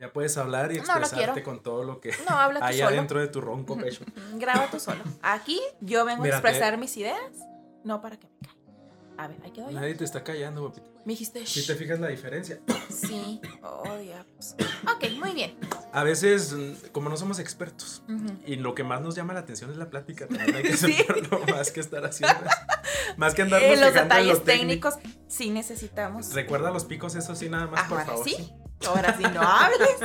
Ya puedes hablar y No, no expresarte con todo lo que No, habla tú hay solo. adentro de tu ronco pecho. Graba tú solo. Aquí yo vengo a expresar mis ideas, no para que me caigan. A ver, ahí quedó. Nadie te está callando, guapita. Me dijiste, Si te fijas la diferencia. Sí. Oh, diablos. Ok, muy bien. A veces, mm, como no somos expertos, Ujú. y lo que más nos llama la atención es la plática, también hay que Sí. aceptarlo, más que estar haciendo. Más que andarnos Eh, los detalles lo técnico. técnicos sí necesitamos. Recuerda los picos, eso sí, nada más, por favor. sí. Ahora sí, no hables.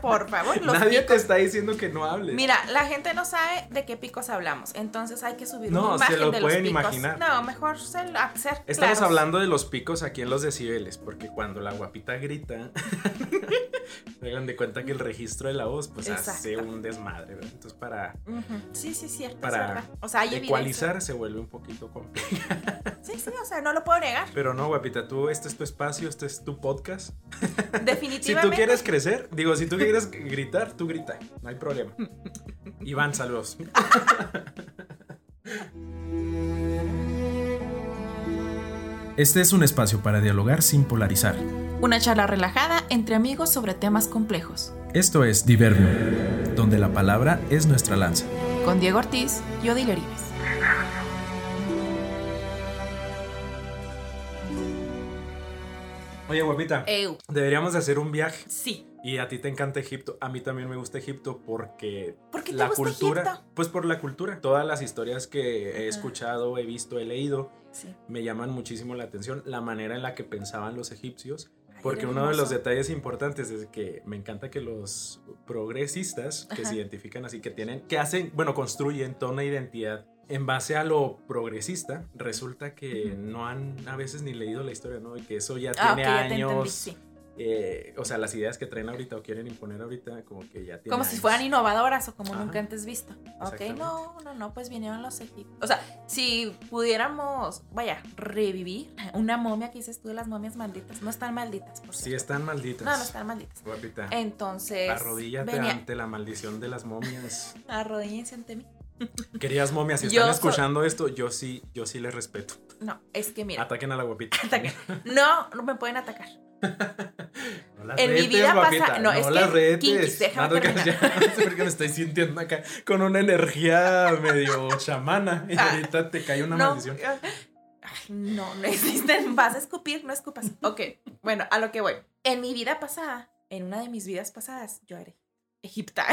Por favor, los Nadie te está diciendo que no hables. Mira, la gente no sabe de qué picos hablamos, entonces hay que subir No, una se imagen lo de los pueden picos. imaginar. No, mejor ser, ser Estamos claros. hablando de los picos aquí en los decibeles, porque cuando la guapita grita, hagan de cuenta que el registro de la voz, pues hace un desmadre, ¿verdad? Entonces, para. Sí, sí, cierto. Para. O sea, hay evidencia. ecualizar se vuelve un poquito complicado. Sí, sí, o sea, no lo puedo negar. Pero no, guapita, tú, este es tu espacio, este es tu podcast. Si tú quieres crecer, digo, si tú quieres gritar, tú grita, no hay problema. Iván, saludos. Este es un espacio para dialogar sin polarizar. Una charla relajada entre amigos sobre temas complejos. Esto es Diverbio, donde la palabra es nuestra lanza. Con Diego Ortiz y Odile Orives. Oye, guapita, deberíamos de hacer un viaje. Sí. Y a ti te encanta Egipto, a mí también me gusta Egipto porque ¿Por qué te la gusta cultura, Egipto? pues por la cultura, todas las historias que he escuchado, he visto, he leído, Sí. me llaman muchísimo la atención la manera en la que pensaban los egipcios, porque uno de los detalles importantes es que me encanta que los progresistas que Ajá. se identifican así, que tienen, que hacen, bueno, construyen toda una identidad en base a lo progresista, resulta que no han a veces ni leído la historia, ¿no? Y que eso ya Ah, tiene ya te entendí, años. sí. eh, o sea, las ideas que traen ahorita o quieren imponer ahorita, como que ya tienen. Como si años. fueran innovadoras o como Ajá. nunca antes visto. Ok, no, no, no, pues vinieron los egipcios. O sea, si pudiéramos, vaya, revivir una momia que dices tú de las momias malditas. No están malditas, por Sí, cierto. están malditas. No, no están malditas. Guapita. Entonces, Arrodíllate venía, ante la maldición de las momias. arrodíllense ante mí. Queridas momias, si están escuchando esto, yo sí, yo sí les respeto. No, es que mira, Ataquen a la guapita. ataquen. no, no me pueden atacar. No las En mi retes, vida guapita, pasa- no, es las que, retes. Kinkis, déjame No, no, ya, no sé por qué me estoy sintiendo acá con una energía medio chamana y Ah. ahorita te cae una no, maldición. Ay, no, no existen. Vas a escupir, no escupas. Ok, bueno, a lo que voy. En mi vida pasada, en una de mis vidas pasadas, yo era egipta.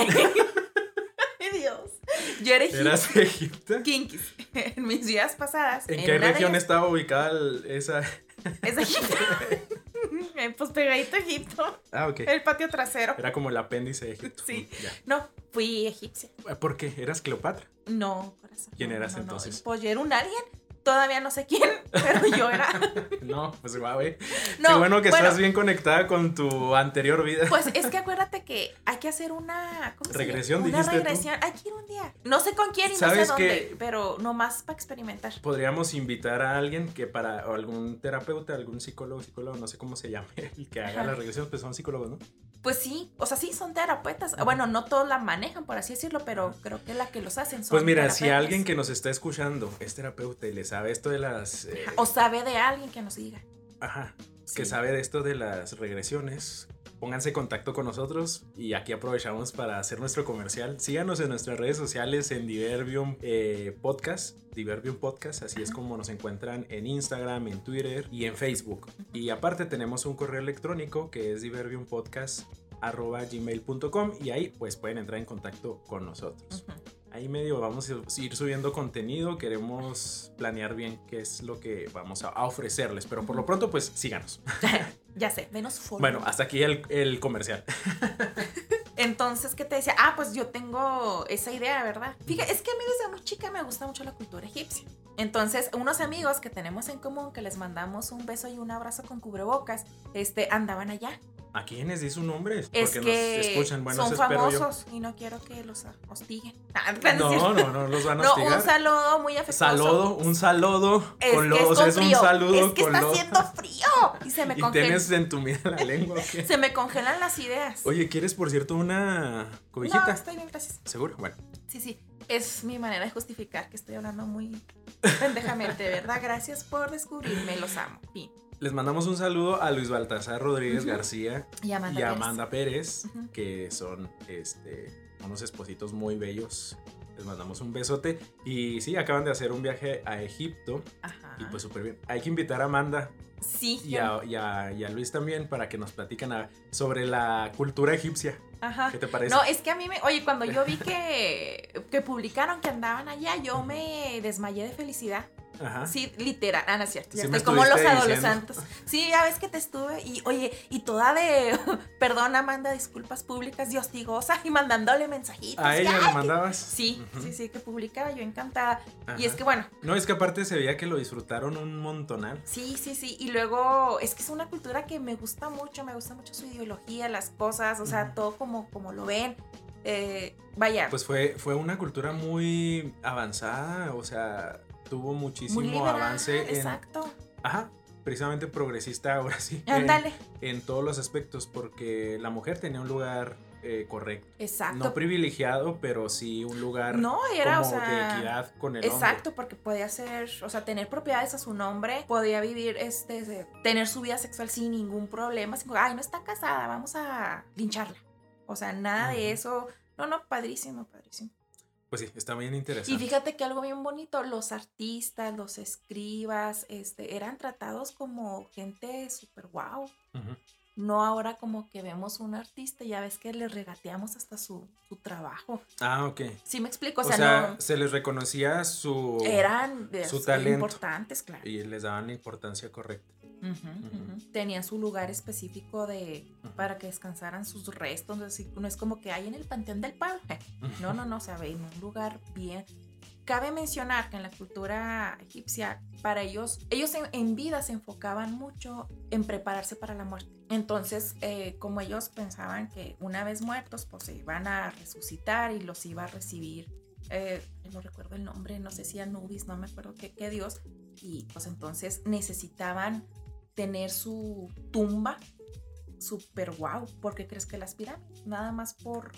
Yo era egipta. ¿Eras Egipto? Kinkis. En mis vidas pasadas. ¿En en qué de región estaba ubicada el- esa? Es Egipto. Eh, pues pegadito a Egipto. Ah, ok. El patio trasero. Era como el apéndice de Egipto. Sí. Ya. No, fui egipcia. ¿Por qué? ¿Eras Cleopatra? No, corazón. ¿Quién eras no, no. entonces? Pues yo era un alien. Todavía no sé quién, pero yo era. No, pues guau, eh. No, Qué bueno que estás bien conectada con tu anterior vida. Pues es que acuérdate que hay que hacer una ¿cómo se llama? Regresión, Una dijiste tú. regresión. Hay que ir un día. No sé con quién y no sé ¿Sabes dónde, pero nomás para experimentar. Podríamos invitar a alguien que para, o algún terapeuta, algún psicólogo, psicólogo, no sé cómo se llame, el que haga Ajá. la regresión, pues son psicólogos, ¿no? Pues sí, o sea, sí son terapeutas. Bueno, no todos la manejan, por así decirlo, pero creo que la que los hacen son Pues mira, si alguien que nos está escuchando es terapeuta y le sabe esto de las... eh, O sabe de alguien que nos diga. ajá, que Sí. sabe de esto de las regresiones, pónganse en contacto con nosotros y aquí aprovechamos para hacer nuestro comercial. Síganos en nuestras redes sociales en Diverbium eh, Podcast, Diverbium Podcast, así es Ajá. como nos encuentran en Instagram, en Twitter y en Facebook. Y aparte tenemos un correo electrónico que es diverbiumpodcast.gmail.com y ahí pues pueden entrar en contacto con nosotros. Ujú. Ahí medio vamos a ir subiendo contenido, queremos planear bien qué es lo que vamos a ofrecerles, pero por lo pronto pues síganos. Ya sé, denos follow. Bueno, hasta aquí el, el comercial. Entonces, ¿qué te decía? Ah, pues yo tengo esa idea, ¿verdad? Fíjate, es que a mí desde muy chica me gusta mucho la cultura egipcia. Entonces, unos amigos que tenemos en común, que les mandamos un beso y un abrazo con cubrebocas, este, andaban allá. ¿A quiénes di su nombre? Es Porque que nos escuchan, bueno, son yo. famosos y no quiero que los hostiguen. Ah, no, es cierto. No, no, no los van a No, hostigar. un saludo muy afectuoso. Saludo, un saludo Es con que los, es, con es un frío. saludo Es que con está los. haciendo frío. Y se me, Y tienes entumida la lengua. se me congelan las ideas. Oye, ¿quieres por cierto una no, cobijita? estoy bien, gracias. ¿Seguro? Bueno. Sí, sí. Es mi manera de justificar que estoy hablando muy pendejamente, ¿verdad? Gracias por descubrirme, los amo. Fin. Les mandamos un saludo a Luis Baltasar Rodríguez. García Y Amanda y a Pérez. Amanda Pérez, que son este, unos espositos muy bellos. Les mandamos un besote. Y sí, acaban de hacer un viaje a Egipto Ajá. y pues súper bien. Hay que invitar a Amanda sí. y a, y a- y a Luis también para que nos platican a- sobre la cultura egipcia. Ajá. ¿Qué te parece? No, es que a mí me. Oye, cuando yo vi que, que publicaron que andaban allá, yo me desmayé de felicidad. Ajá. Sí, literal. Ah, no es cierto. Sí estoy como los diciendo. adolescentes. Sí, ya ves que te estuve. Y oye, y toda de. Perdón, Amanda, disculpas públicas y hostigosa. Y mandándole mensajitos. ¿A ella le mandabas? Sí, sí, sí, que publicaba. Yo encantada. Y es que bueno, No, es que aparte se veía que lo disfrutaron un montonal. Sí, sí, sí. Y luego es que es una cultura que me gusta mucho, me gusta mucho su ideología, las cosas, o sea, todo como, como lo ven. Eh, vaya, Pues fue, fue una cultura muy avanzada, o sea, tuvo muchísimo liberal, avance en... exacto. Ajá, precisamente progresista ahora sí. en- Ándale, En, todos los aspectos, porque la mujer tenía un lugar eh, correcto. exacto. No privilegiado, pero sí un lugar No, era, o como sea, de equidad con el Exacto, porque podía ser, o sea, tener propiedades a su nombre, podía vivir, este, tener su vida sexual sin ningún problema, sin, ay, no está casada, vamos a lincharla. O sea, nada de eso. No, no, padrísimo, padrísimo. Pues sí, está bien interesante. Y fíjate que algo bien bonito, los artistas, los escribas, este, eran tratados como gente súper guau. Ujú. No ahora como que vemos un artista y ya ves que le regateamos hasta su, su trabajo. Ah, ok. ¿Sí me explico? O O sea, sea, se les reconocía su... no eran de- su talento. importantes, claro. Y les daban la importancia correcta. Ujú, Ujú. ujú. Tenían su lugar específico de para que descansaran sus restos. Así, no es como que hay en el panteón del pueblo. No, no, no, o sea, ve en un lugar bien. Cabe mencionar que en la cultura egipcia, para ellos, ellos en, en vida se enfocaban mucho en prepararse para la muerte. Entonces, eh, como ellos pensaban que una vez muertos, pues se iban a resucitar y los iba a recibir, eh, no recuerdo el nombre, no sé si Anubis, no me acuerdo qué, qué dios, y pues entonces necesitaban tener su tumba super wow. ¿Por qué crees que las pirámides? Nada más por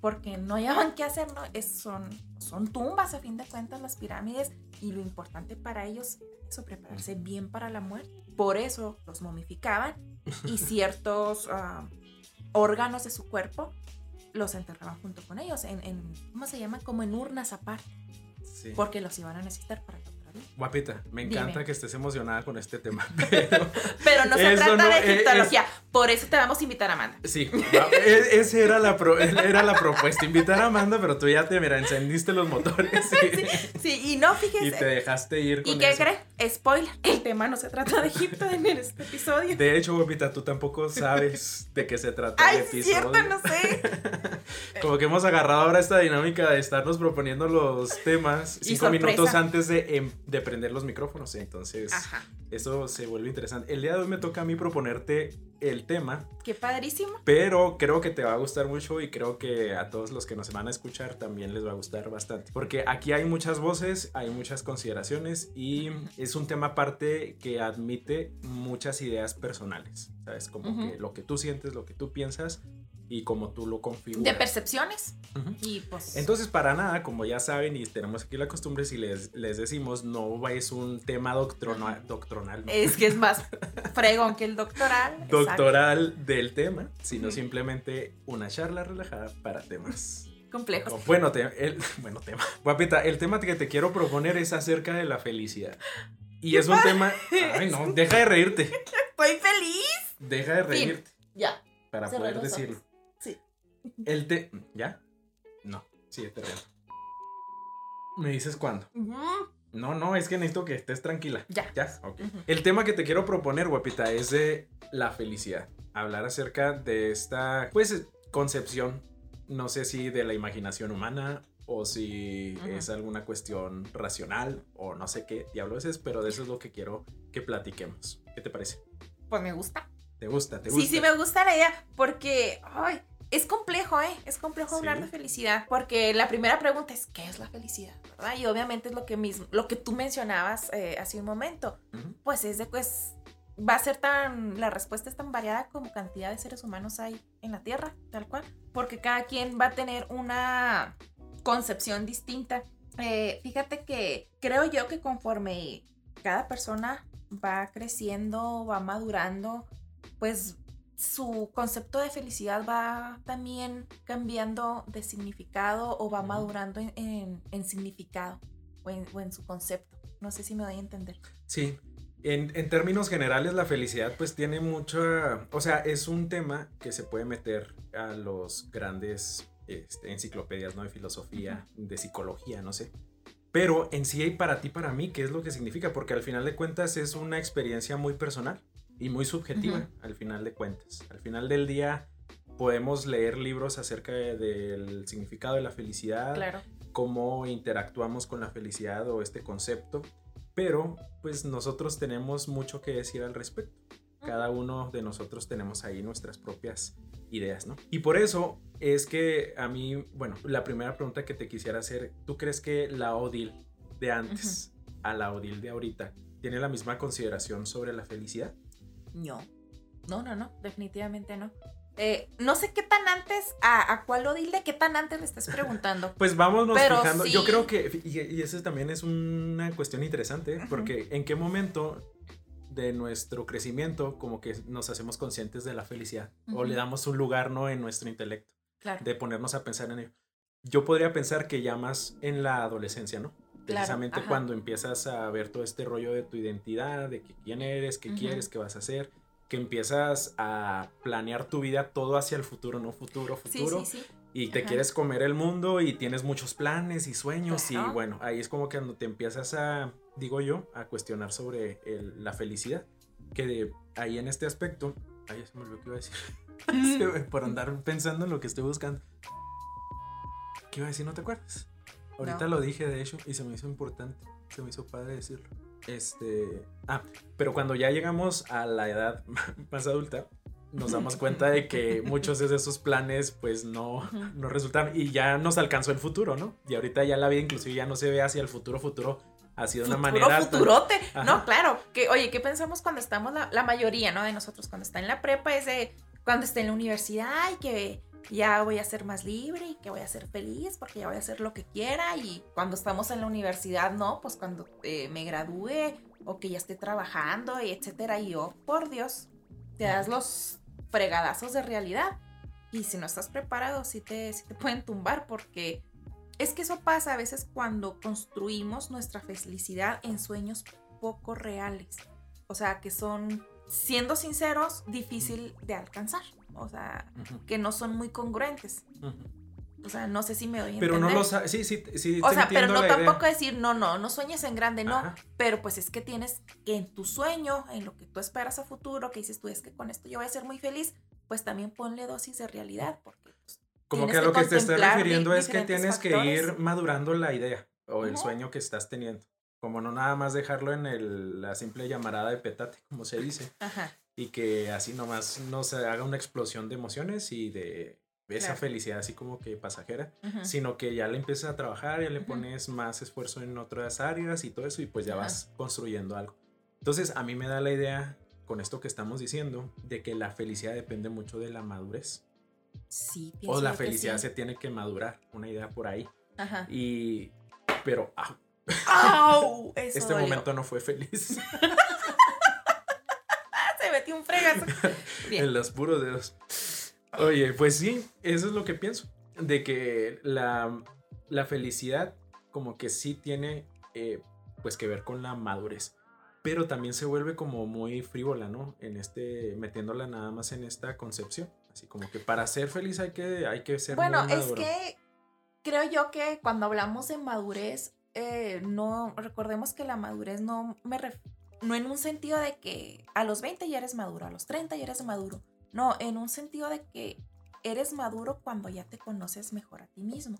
porque no hallaban qué hacer, ¿no? Es, son, son tumbas a fin de cuentas las pirámides y lo importante para ellos es prepararse bien para la muerte. Por eso los momificaban y ciertos ah, órganos de su cuerpo los enterraban junto con ellos en, en, ¿cómo se llama? Como en urnas aparte, Sí. porque los iban a necesitar para. Guapita, me Dime. encanta que estés emocionada con este tema, pero Pero no se trata no, de egiptología, por eso te vamos a invitar a Amanda. sí, esa era la, pro- era la propuesta, invitar a Amanda, pero tú ya te, mira, encendiste los motores y, Sí, y no, y te fíjese. dejaste ir con ¿Y qué eso. cree? Spoiler, el tema no se trata de Egipto en este episodio. De hecho, guapita, tú tampoco sabes de qué se trata el Ay, episodio. es cierto, no sé. Como que hemos agarrado ahora esta dinámica de estarnos proponiendo los temas cinco minutos antes de, em- de prender los micrófonos. Entonces, Ajá, eso se vuelve interesante. El día de hoy me toca a mí proponerte el tema, qué padrísimo. pero creo que te va a gustar mucho y creo que a todos los que nos van a escuchar también les va a gustar bastante. Porque aquí hay muchas voces, hay muchas consideraciones y es un tema aparte que admite muchas ideas personales. ¿Sabes? Como que lo que tú sientes, lo que tú piensas y como tú lo configuras. De percepciones. Y pues. Entonces, para nada, como ya saben y tenemos aquí la costumbre, si les, les decimos, no es un tema doctrona- doctronal, ¿no? es que es más fregón que el doctoral. exacto. doctoral del tema, sino simplemente una charla relajada para temas. Complejos. o bueno, te- el, bueno, tema. Guapita, el tema que te quiero proponer es acerca de la felicidad. Y es un tema... Ay, no, deja de reírte. Estoy feliz. Deja de Fin. reírte Ya. para poder decirlo. El te... ¿Ya? No, sí, te río. ¿Me dices cuándo? No, no, es que necesito que estés tranquila. Ya. ¿Ya? Ok. El tema que te quiero proponer, guapita, es de la felicidad. Hablar acerca de esta, pues, concepción, no sé si de la imaginación humana o si Ujú. es alguna cuestión racional o no sé qué diablos es, pero de eso es lo que quiero que platiquemos. ¿Qué te parece? Pues me gusta. ¿Te gusta? ¿Te gusta? Sí, sí, me gusta la idea porque ay, es complejo, ¿eh? Es complejo hablar de felicidad porque la primera pregunta es, ¿qué es la felicidad? ¿Verdad? Y obviamente es lo que, mismo, lo que tú mencionabas eh, hace un momento. Pues es de, pues, va a ser tan, la respuesta es tan variada como cantidad de seres humanos hay en la Tierra, tal cual. Porque cada quien va a tener una concepción distinta. Eh, fíjate que creo yo que conforme cada persona va creciendo, va madurando, pues su concepto de felicidad va también cambiando de significado o va madurando en, significado o en, su concepto. No sé si me doy a entender. Sí, en, términos generales la felicidad pues tiene mucha, o sea, es un tema que se puede meter a los grandes este, enciclopedias, ¿no? De filosofía, de psicología, no sé. Pero en sí y para ti, para mí, ¿qué es lo que significa? Porque al final de cuentas es una experiencia muy personal y muy subjetiva, al final de cuentas. Al final del día podemos leer libros acerca del significado de la felicidad, cómo interactuamos con la felicidad o este concepto, pero pues nosotros tenemos mucho que decir al respecto. Cada uno de nosotros tenemos ahí nuestras propias ideas, ¿no? Y por eso es que a mí, bueno, la primera pregunta que te quisiera hacer, ¿tú crees que la Odil de antes a la Odil de ahorita tiene la misma consideración sobre la felicidad? No, no, no, no, definitivamente no. Eh, no sé qué tan antes, a, cuál Odil de qué tan antes le estás preguntando. pues vámonos fijando. Yo creo que, y, y eso también es una cuestión interesante, porque en qué momento de nuestro crecimiento como que nos hacemos conscientes de la felicidad o le damos un lugar no en nuestro intelecto de ponernos a pensar en ello. Yo podría pensar que ya más en la adolescencia no precisamente cuando empiezas a ver todo este rollo de tu identidad de quién eres qué quieres qué vas a hacer que empiezas a planear tu vida todo hacia el futuro no futuro futuro y te quieres comer el mundo y tienes muchos planes y sueños y bueno ahí es como que cuando te empiezas a digo yo, a cuestionar sobre la felicidad. Que de ahí en este aspecto, ay, se me olvidó que iba a decir. Por andar pensando en lo que estoy buscando. ¿Qué iba a decir? ¿No te acuerdas? Ahorita lo dije, de hecho, y se me hizo importante. Se me hizo padre decirlo. Este. Ah, pero cuando ya llegamos a la edad más adulta, nos damos cuenta de que muchos de esos planes, pues no, no resultaron. Y ya nos alcanzó el futuro, ¿no? Y ahorita ya la vida, inclusive, ya no se ve hacia el futuro, futuro ha sido una manera. futurote. No, claro. Que, oye, ¿qué pensamos cuando estamos, la, mayoría, ¿no? De nosotros, cuando está en la prepa, es de cuando está en la universidad y que ya voy a ser más libre y que voy a ser feliz porque ya voy a hacer lo que quiera. Y cuando estamos en la universidad, no, pues cuando eh, me gradúe o que ya esté trabajando etcétera. Y yo, por Dios, te das los fregadazos de realidad. Y si no estás preparado, sí te, te pueden tumbar porque es que eso pasa a veces cuando construimos nuestra felicidad en sueños poco reales. O sea, que son, siendo sinceros, difícil de alcanzar. O sea, que no son muy congruentes. O sea, no sé si me doy a Pero no lo. Sí, sí, sí. O sea, pero no tampoco decir, no, no, no sueñes en grande, no. Pero pues es que tienes que en tu sueño, en lo que tú esperas a futuro, que dices tú, es que con esto yo voy a ser muy feliz, pues también ponle dosis de realidad, porque pues, como que a lo que, te estás refiriendo es que tienes que ir madurando la idea o el sueño que estás teniendo. Como no nada más dejarlo en el, la simple llamarada de petate, como se dice. Y que así nomás no se haga una explosión de emociones y de esa felicidad así como que pasajera, sino que ya le empiezas a trabajar, ya le pones más esfuerzo en otras áreas y todo eso y pues ya vas construyendo algo. Entonces a mí me da la idea con esto que estamos diciendo de que la felicidad depende mucho de la madurez. Sí, O la felicidad se tiene que madurar, una idea por ahí. Ajá. Y, pero, ¡Au! este momento no fue feliz. un fregazo. en los puros dedos. Oye, pues sí, eso es lo que pienso. De que la, la felicidad como que sí tiene eh, pues que ver con la madurez. Pero también se vuelve como muy frívola, ¿no? En este, metiéndola nada más en esta concepción. Así como que para ser feliz hay que, hay que ser Bueno, es que creo yo que cuando hablamos de madurez, eh, no recordemos que la madurez no me no en un sentido de que a los 20 ya eres maduro, a los 30 ya eres maduro. No, en un sentido de que eres maduro cuando ya te conoces mejor a ti mismo.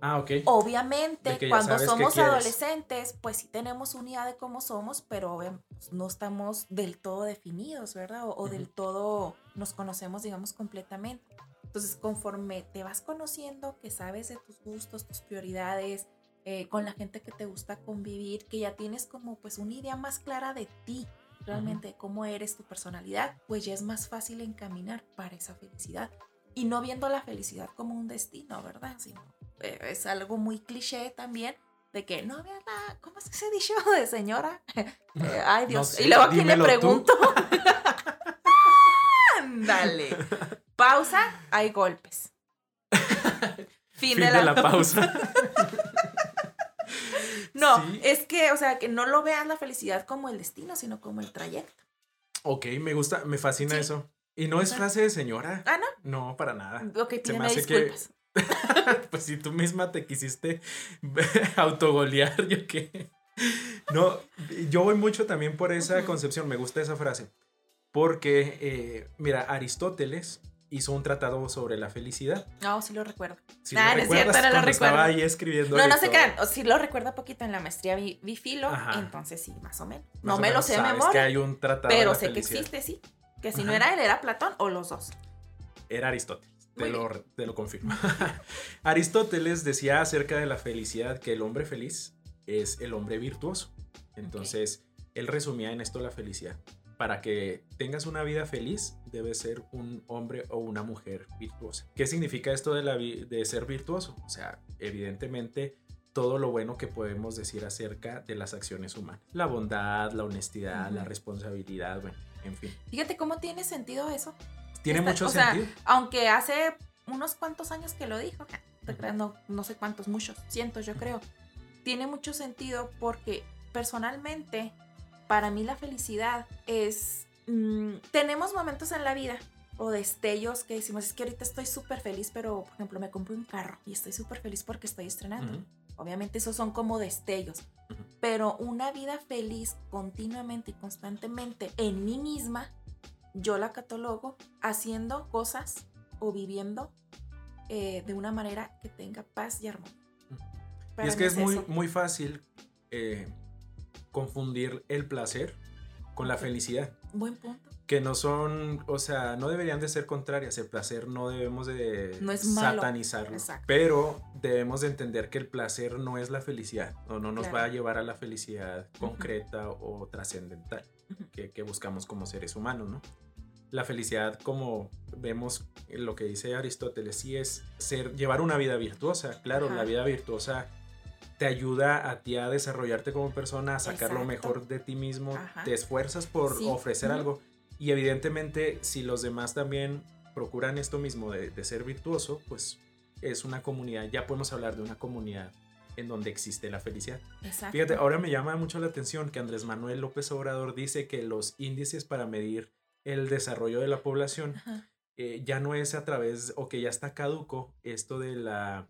Ah, ok. Obviamente, cuando somos adolescentes, pues sí tenemos una idea de cómo somos, pero pues, no estamos del todo definidos, ¿verdad? O, del todo nos conocemos, digamos, completamente. Entonces, conforme te vas conociendo, que sabes de tus gustos, tus prioridades, eh, con la gente que te gusta convivir, que ya tienes como pues una idea más clara de ti, realmente cómo eres, tu personalidad, pues ya es más fácil encaminar para esa felicidad. Y no viendo la felicidad como un destino, ¿verdad? Sino eh, es algo muy cliché también, de que no veas la, ¿cómo es que se dicho de señora? Eh, ay, Dios. sé, y luego aquí le dímelo tú. pregunto. Ándale. Pausa, hay golpes. Fin, Fin de la pausa. No, Sí. es que, o sea, que no lo veas la felicidad como el destino, sino como el trayecto. Ok, me gusta, me fascina Sí. eso. Y no es frase de señora. Ah, No, para nada. no. Ok, Se me hace que- disculpas. Pues si tú misma te quisiste autogolear, yo qué. No, yo voy mucho también por esa concepción, me gusta esa frase. Porque, eh, mira, Aristóteles hizo un tratado sobre la felicidad. No, sí lo recuerdo. Si Ah, lo no es cierto, no lo cuando estaba recuerdo. ahí escribiendo. No, no y se todo. crean. O sí lo recuerdo poquito en la maestría vi, vi filo, Ajá. entonces sí, más o menos. Más no o me lo sé de sabes que memoria, hay un tratado pero sé que existe, sí. Que si no era él, era Platón o los dos. Era Aristóteles. Te Muy lo, te lo confirmo. Aristóteles decía acerca de la felicidad que el hombre feliz es el hombre virtuoso. Entonces, él resumía en esto la felicidad. Para que tengas una vida feliz, debes ser un hombre o una mujer virtuosa. ¿Qué significa esto de, la de ser virtuoso? O sea, evidentemente, todo lo bueno que podemos decir acerca de las acciones humanas. La bondad, la honestidad, la Ujú. responsabilidad, bueno, en fin. Fíjate cómo tiene sentido eso. Tiene Está- mucho o sea, sentido. Aunque hace unos cuantos años que lo dijo, no, no sé cuántos, muchos, cientos yo creo. Tiene mucho sentido porque personalmente, para mí la felicidad es... mm, tenemos momentos en la vida o destellos que decimos, es que ahorita estoy súper feliz, pero por ejemplo me compré un carro y estoy súper feliz porque estoy estrenando. Ujú. Obviamente esos son como destellos, Ujú. pero una vida feliz continuamente y constantemente en mí misma, yo la catalogo haciendo cosas o viviendo eh, de una manera que tenga paz y armonía. Y es que es muy, muy fácil eh, confundir el placer con la felicidad. Buen punto. Que no son, o sea, no deberían de ser contrarias. El placer no debemos de No es malo. satanizarlo. Exacto. Pero debemos de entender que el placer no es la felicidad. O no nos Claro. va a llevar a la felicidad concreta o trascendental que, que buscamos como seres humanos, ¿no? La felicidad, como vemos lo que dice Aristóteles, sí es ser, llevar una vida virtuosa. Claro, la vida virtuosa te ayuda a ti a desarrollarte como persona, a sacar lo mejor de ti mismo, Ajá. te esfuerzas por Sí. ofrecer algo. Y evidentemente, si los demás también procuran esto mismo de, de ser virtuoso, pues es una comunidad, ya podemos hablar de una comunidad en donde existe la felicidad. Exacto. Fíjate, ahora me llama mucho la atención que Andrés Manuel López Obrador dice que los índices para medir el desarrollo de la población eh, ya no es a través, o que ya está caduco esto de la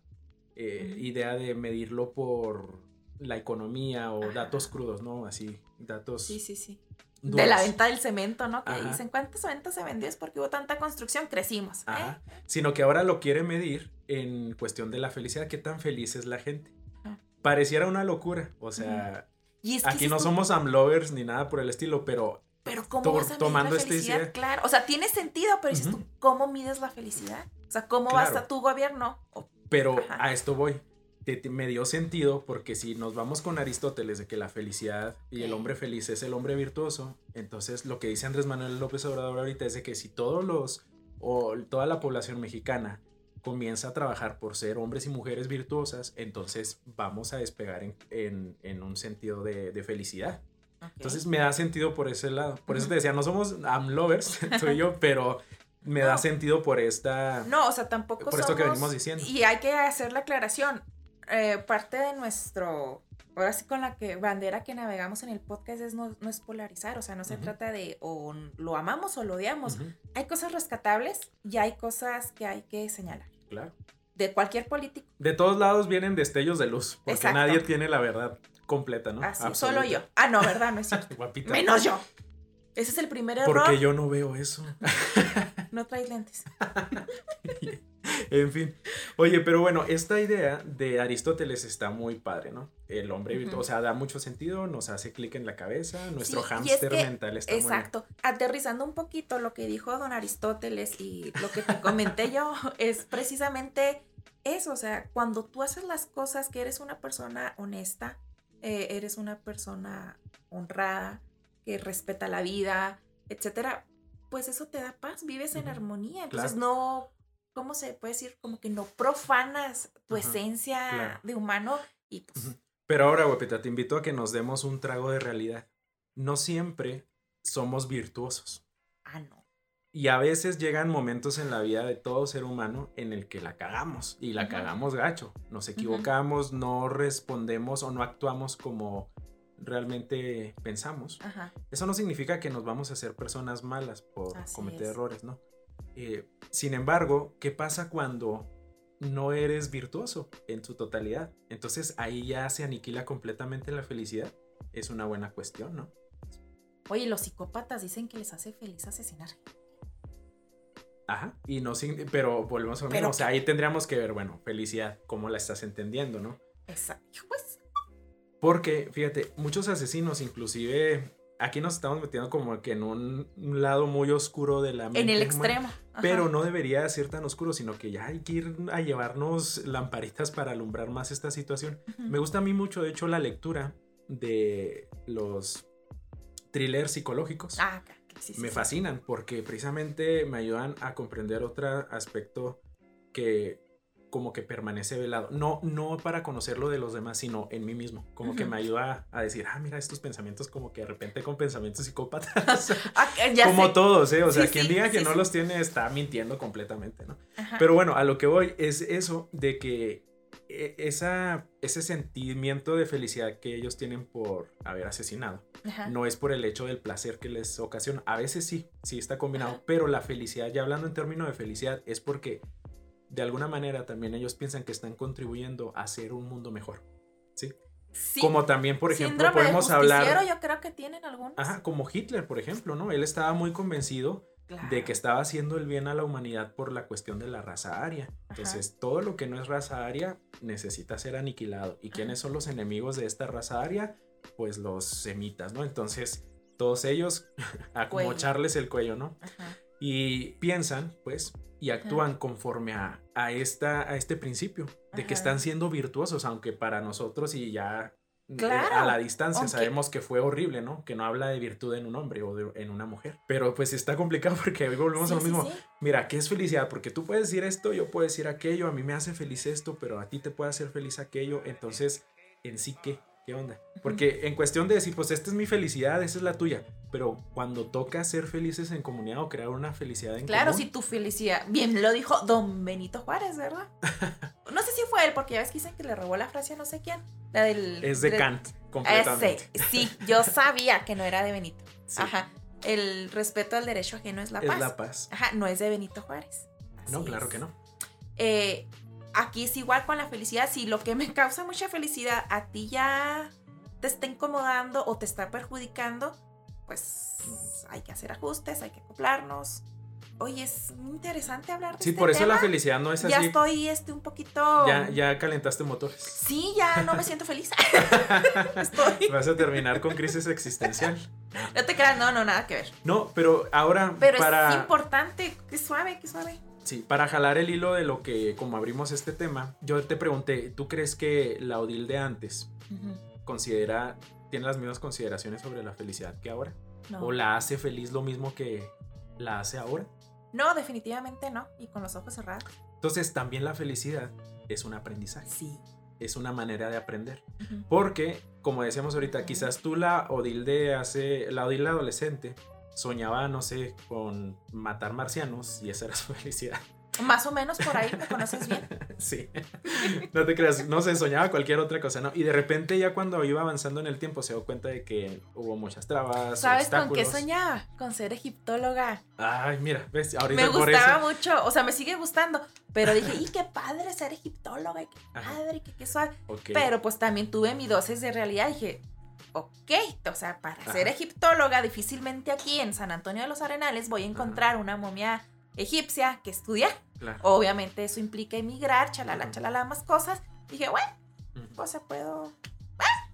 eh, idea de medirlo por la economía o Ajá. datos crudos, ¿no? Así, datos Sí, sí, sí. duros. De la venta del cemento, ¿no? Que Ajá. dicen, ¿cuántas ventas se vendió? Es porque hubo tanta construcción, crecimos. ¿eh? Sino que ahora lo quiere medir en cuestión de la felicidad, qué tan feliz es la gente. Ajá. Pareciera una locura, o sea, Y es que aquí no somos amlovers ni nada por el estilo, pero Pero ¿cómo to- vas a medir tomando la felicidad? idea. Claro, o sea, tiene sentido, pero dices tú, ¿cómo mides la felicidad? O sea, ¿cómo Claro. basta tu gobierno? O- Pero Ajá. a esto voy. Te- te- me dio sentido porque si nos vamos con Aristóteles de que la felicidad y el hombre feliz es el hombre virtuoso, entonces lo que dice Andrés Manuel López Obrador ahorita es de que si todos los o toda la población mexicana comienza a trabajar por ser hombres y mujeres virtuosas, entonces vamos a despegar en, en- en un sentido de, de felicidad. Ok. Entonces me da sentido por ese lado. Por eso Ujú. te decía, no somos amlovers, tú y yo, pero me da No. sentido por esta... no, o sea, tampoco por esto que somos- venimos diciendo. Y hay que hacer la aclaración. Eh, parte de nuestro, ahora sí con la que bandera que navegamos en el podcast es no, no es polarizar, o sea, no se Ujú. trata de o lo amamos o lo odiamos. Ujú, Hay cosas rescatables y hay cosas que hay que señalar. claro. De cualquier político. De todos lados vienen destellos de luz, porque Exacto. nadie tiene la verdad completa, ¿no? Así, Absoluta. solo yo. Ah, no, ¿verdad? No es cierto. Menos yo. Ese es el primer error. Porque yo no veo eso. No traes lentes. en fin. Oye, pero bueno, esta idea de Aristóteles está muy padre, ¿no? El hombre virtuoso, o sea, da mucho sentido, nos hace clic en la cabeza, nuestro Sí, es hámster que- mental está muy. Exacto. Aterrizando un poquito lo que dijo don Aristóteles y lo que te comenté yo, es precisamente eso. O sea, cuando tú haces las cosas que eres una persona honesta, eh, eres una persona honrada, que respeta la vida, etcétera, pues eso te da paz, vives en armonía. Entonces claro. no, ¿cómo se puede decir? Como que no profanas tu Ajá, esencia claro. de humano y pues. Pero ahora, guapita, te invito a que nos demos un trago de realidad. No siempre somos virtuosos. Ah, no. Y a veces llegan momentos en la vida de todo ser humano en el que la cagamos y la cagamos gacho. Nos equivocamos, no respondemos o no actuamos como realmente pensamos. Ajá. Eso no significa que nos vamos a ser personas malas por Así cometer es. errores, ¿no? Eh, sin embargo, ¿qué pasa cuando no eres virtuoso en su totalidad? Entonces ahí ya se aniquila completamente la felicidad. Es una buena cuestión, ¿no? Oye, los psicópatas dicen que les hace feliz asesinar. Ajá. Y no pero volvemos a lo mismo. O sea, ahí tendríamos que ver, bueno, felicidad, cómo la estás entendiendo, ¿no? Exacto. Pues, Porque, fíjate, muchos asesinos, inclusive, aquí nos estamos metiendo como que en un, lado muy oscuro de la mente. en el extremo. Ajá. Pero no debería ser tan oscuro, sino que ya hay que ir a llevarnos lamparitas para alumbrar más esta situación. Me gusta a mí mucho, de hecho, la lectura de los thrillers psicológicos. Ah, sí, sí, me fascinan porque precisamente me ayudan a comprender otro aspecto que como que permanece velado. No, no para conocerlo de los demás, sino en mí mismo. Como que me ayuda a decir, ah, mira, estos pensamientos como que de repente con pensamientos psicópatas. Ah, como sé. todos, ¿eh? O sea, Sí, quien sí, diga que no los tiene está mintiendo completamente, ¿no? Ajá. Pero bueno, a lo que voy es eso de que eh, esa, ese sentimiento de felicidad que ellos tienen por haber asesinado Ajá. no es por el hecho del placer que les ocasiona. A veces sí, sí está combinado, Ajá. pero la felicidad, ya hablando en términos de felicidad, es porque de alguna manera también ellos piensan que están contribuyendo a hacer un mundo mejor. ¿Sí? Sí. Como también, por ejemplo, Síndrome podemos de hablar... yo creo que tienen algunos. Ajá, como Hitler, por ejemplo, ¿no? Él estaba muy convencido Claro. de que estaba haciendo el bien a la humanidad por la cuestión de la raza aria. Entonces, todo lo que no es raza aria necesita ser aniquilado. ¿Y quiénes son los enemigos de esta raza aria? Pues los semitas, ¿no? Entonces, todos ellos a echarles el cuello, ¿no? Ajá. Y piensan, pues, y actúan conforme a, a, esta, a este principio de que están siendo virtuosos, aunque para nosotros y ya eh, a la distancia sabemos que fue horrible, ¿no? Que no habla de virtud en un hombre o de- en una mujer. Pero pues está complicado porque hoy volvemos Sí, a lo sí, mismo. sí. Mira, ¿qué es felicidad? Porque tú puedes decir esto, yo puedo decir aquello, a mí me hace feliz esto, pero a ti te puede hacer feliz aquello. Entonces, ¿en sí qué? ¿Qué onda? Porque en cuestión de decir, pues esta es mi felicidad, esa es la tuya. Pero cuando toca ser felices en comunidad o crear una felicidad en Claro, común, si tu felicidad. Bien lo dijo Don Benito Juárez, ¿verdad? No sé si fue él, porque ya ves que dicen que le robó la frase a no sé quién. La del. es de Kant, completamente. Ese, sí, yo sabía que no era de Benito. Sí, Ajá. El respeto al derecho ajeno es la es paz. la paz. Ajá, no es de Benito Juárez. Así No, claro es. que no. Eh, aquí es igual con la felicidad. Si lo que me causa mucha felicidad a ti ya te está incomodando o te está perjudicando, pues hay que hacer ajustes, hay que acoplarnos. Oye, es interesante hablar de Sí, este por eso tema. la felicidad no es Ya así. estoy este un poquito. Ya, ya calentaste motores. Sí, ya no me siento feliz. estoy. Vas a terminar con crisis existencial. No te creas, no, no, nada que ver. No, pero ahora Pero para... es importante, que suave, que suave. Sí, para jalar el hilo de lo que, como abrimos este tema, yo te pregunté, ¿tú crees que la Odil de antes considera, tiene las mismas consideraciones sobre la felicidad que ahora? No. ¿O la hace feliz lo mismo que la hace ahora? no, definitivamente no. Y con los ojos cerrados. Entonces, también la felicidad es un aprendizaje, Sí. es una manera de aprender. Porque, como decíamos ahorita, quizás tú la Odil de hace, la Odil adolescente, soñaba, no sé, con matar marcianos y esa era su felicidad. Más o menos por ahí me conoces bien. Sí. No te creas, no se soñaba cualquier otra cosa, ¿no? Y de repente ya cuando iba avanzando en el tiempo se dio cuenta de que hubo muchas trabas, ¿Sabes con qué soñaba? Con ser egiptóloga. Ay, mira, ves, ahorita Me por gustaba eso. mucho, o sea, me sigue gustando. Pero dije, ¡y qué padre ser egiptóloga! ¡Qué padre! ¡Qué, qué suave! Pero pues también tuve mi dosis de realidad. Dije, ok, o sea, para ser egiptóloga, difícilmente aquí en San Antonio de los Arenales voy a encontrar una momia egipcia que estudiar. Claro. Obviamente eso implica emigrar, chalala, chalala, más cosas. Dije, bueno, pues se puedo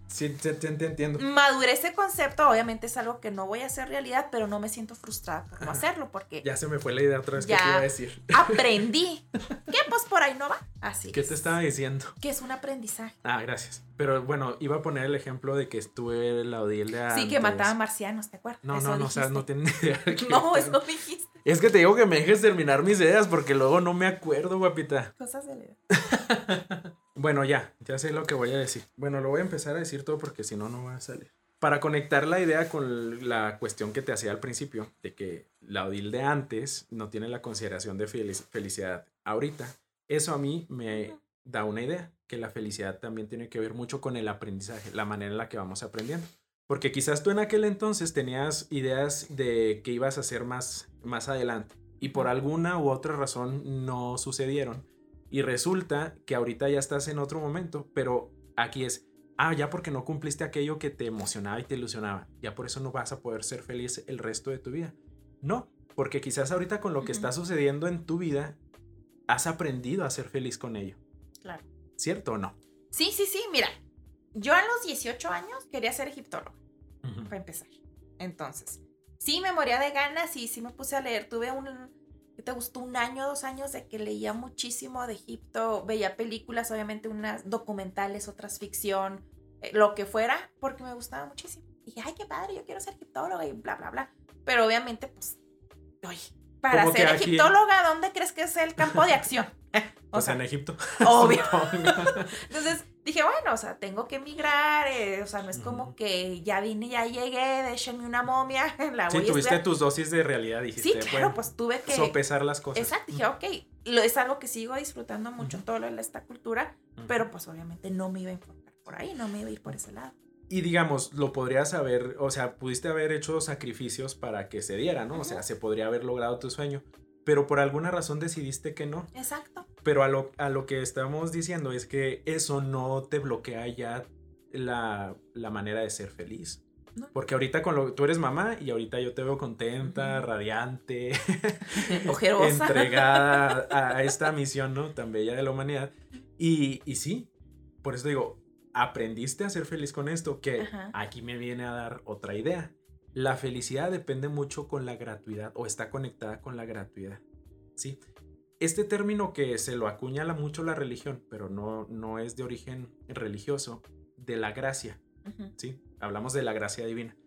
Sí, te, te- te entiendo. maduré ese concepto, obviamente es algo que no voy a hacer realidad, pero no me siento frustrada por no hacerlo, porque Ya se me fue la idea otra vez que te iba a decir. aprendí que pues por ahí no va. Así ¿Qué es. te estaba diciendo? Que es un aprendizaje. Ah, gracias. Pero bueno, iba a poner el ejemplo de que estuve la Odil de Sí, que mataba marcianos, ¿te acuerdas? No, Eso no, no, o sea, no tienen idea. de qué No, eso dijiste. Es que te digo que me dejes terminar mis ideas porque luego no me acuerdo, guapita. Cosas de la. Bueno, ya, ya sé lo que voy a decir. Bueno, lo voy a empezar a decir todo porque si no, no va a salir. Para conectar la idea con la cuestión que te hacía al principio, de que la Odil de antes no tiene la consideración de felicidad ahorita, eso a mí me da una idea, que la felicidad también tiene que ver mucho con el aprendizaje, la manera en la que vamos aprendiendo. Porque quizás tú en aquel entonces tenías ideas de que ibas a hacer más, más adelante y por alguna u otra razón no sucedieron. Y resulta que ahorita ya estás en otro momento, pero aquí es, ah, ya porque no cumpliste aquello que te emocionaba y te ilusionaba, ya por eso no vas a poder ser feliz el resto de tu vida. No, porque quizás ahorita con lo que está sucediendo en tu vida, has aprendido a ser feliz con ello. Claro. ¿Cierto o no? Sí, sí, sí, mira, yo a los 18 años quería ser egiptólogo, para empezar. Entonces, sí me moría de ganas y sí me puse a leer. Tuve un, ¿qué te gustó? Un año, dos años de que leía muchísimo de Egipto, veía películas, obviamente unas documentales, otras ficción, eh, lo que fuera, porque me gustaba muchísimo. Y dije, ay, qué padre, yo quiero ser egiptóloga y bla, bla, bla. Pero obviamente, pues, oye, para ser egiptóloga, ¿dónde crees que es el campo de acción? o sea, en Egipto. Obvio. Entonces dije, bueno, o sea, tengo que emigrar, eh, o sea, no es como que ya vine, ya llegué, déjenme una momia, la voy Sí, tuviste tus dosis de realidad, dijiste. Sí, claro, pues tuve que... Sopesar las cosas. Exacto, dije, ok, lo, es algo que sigo disfrutando mucho, todo lo de esta cultura, pero pues obviamente no me iba a enfocar por ahí, no me iba a ir por ese lado. Y digamos, lo podrías haber, o sea, pudiste haber hecho sacrificios para que se diera, ¿no? O sea, se podría haber logrado tu sueño, pero por alguna razón decidiste que no. Exacto. Pero a lo, a lo que estamos diciendo es que eso no te bloquea ya la, manera de ser feliz. Porque ahorita con lo tú eres mamá y ahorita yo te veo contenta, radiante, ojerosa, entregada a, esta misión, ¿no? Tan bella de la humanidad. Y, y sí, por eso digo, aprendiste a ser feliz con esto, que aquí me viene a dar otra idea. La felicidad depende mucho con la gratuidad o está conectada con la gratuidad. ¿sí? Este término que se lo acuñala mucho la religión, pero no, no es de origen religioso, de la gracia. ¿sí? Hablamos de la gracia divina.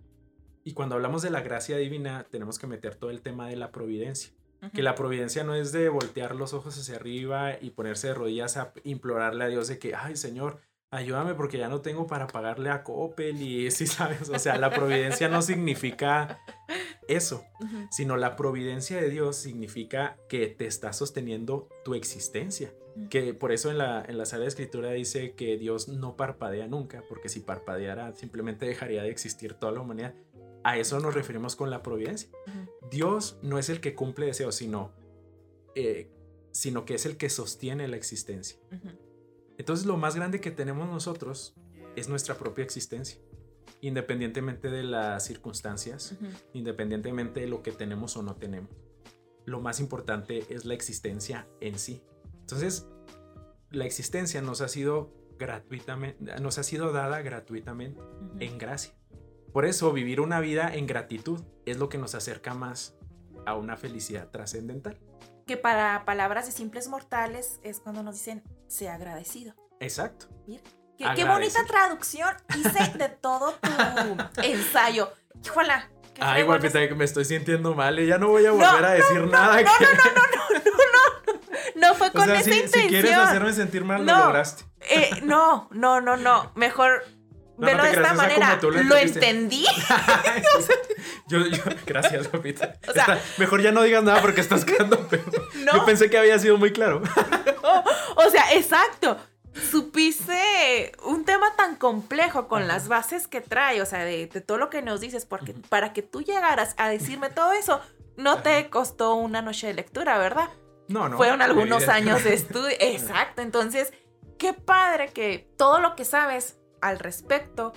Y cuando hablamos de la gracia divina, tenemos que meter todo el tema de la providencia. Que la providencia no es de voltear los ojos hacia arriba y ponerse de rodillas a implorarle a Dios de que, ay Señor, ayúdame porque ya no tengo para pagarle a Coppel y sí, ¿sabes? O sea, la providencia no significa eso, sino la providencia de Dios significa que te está sosteniendo tu existencia. Que por eso en la, en la de Escritura dice que Dios no parpadea nunca, porque si parpadeara simplemente dejaría de existir toda la humanidad. A eso nos referimos con la providencia. Dios no es el que cumple deseos, sino, eh, sino que es el que sostiene la existencia. Entonces lo más grande que tenemos nosotros es nuestra propia existencia, independientemente de las circunstancias, independientemente de lo que tenemos o no tenemos. Lo más importante es la existencia en sí. Entonces, la existencia nos ha sido gratuitamente, nos ha sido dada gratuitamente, en gracia. Por eso vivir una vida en gratitud es lo que nos acerca más a una felicidad trascendental que para palabras de simples mortales es cuando nos dicen, sea agradecido. Exacto. Mira, qué, bonita traducción hice de todo tu ensayo. Híjola. Ay, igual que me estoy sintiendo mal y ya no voy a volver a decir nada. No, no, no, no, no, no, no, fue con esa intención. Si quieres hacerme sentir mal, lo lograste. Eh, no, no, no, no. Mejor Velo de esta manera. Lo, entendí. yo, yo, gracias, papita. mejor ya no digas nada porque estás quedando peor. Yo pensé que había sido muy claro. O sea, exacto. Supiste un tema tan complejo con las bases que trae, o sea, de, todo lo que nos dices, porque para que tú llegaras a decirme todo eso, no te costó una noche de lectura, ¿verdad? No, no. Fueron algunos años de estudio. Exacto. Entonces, qué padre que todo lo que sabes al respecto